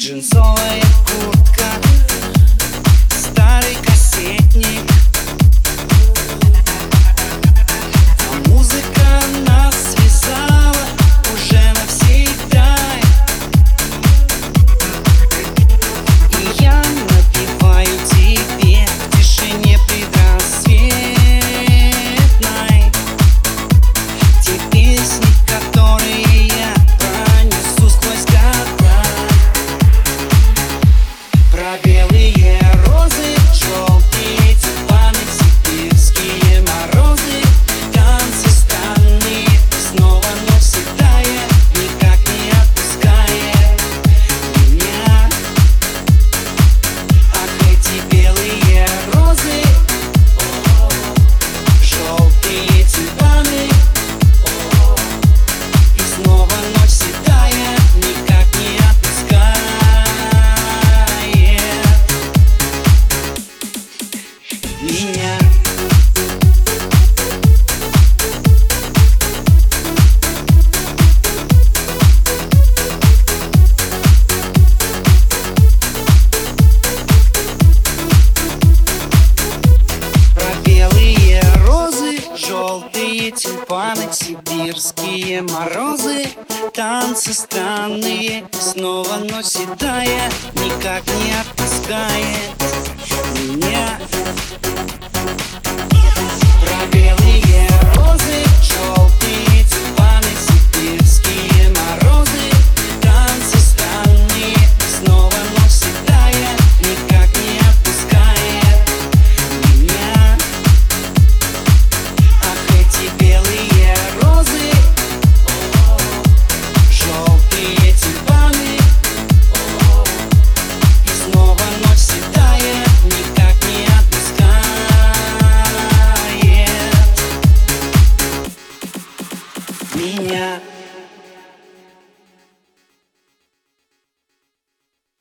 Джинсовая куртка Старый кассетник. меня желтые тюльпаны, сибирские морозы, танцы странные, снова, но седая, никак не отпускает меня. minha.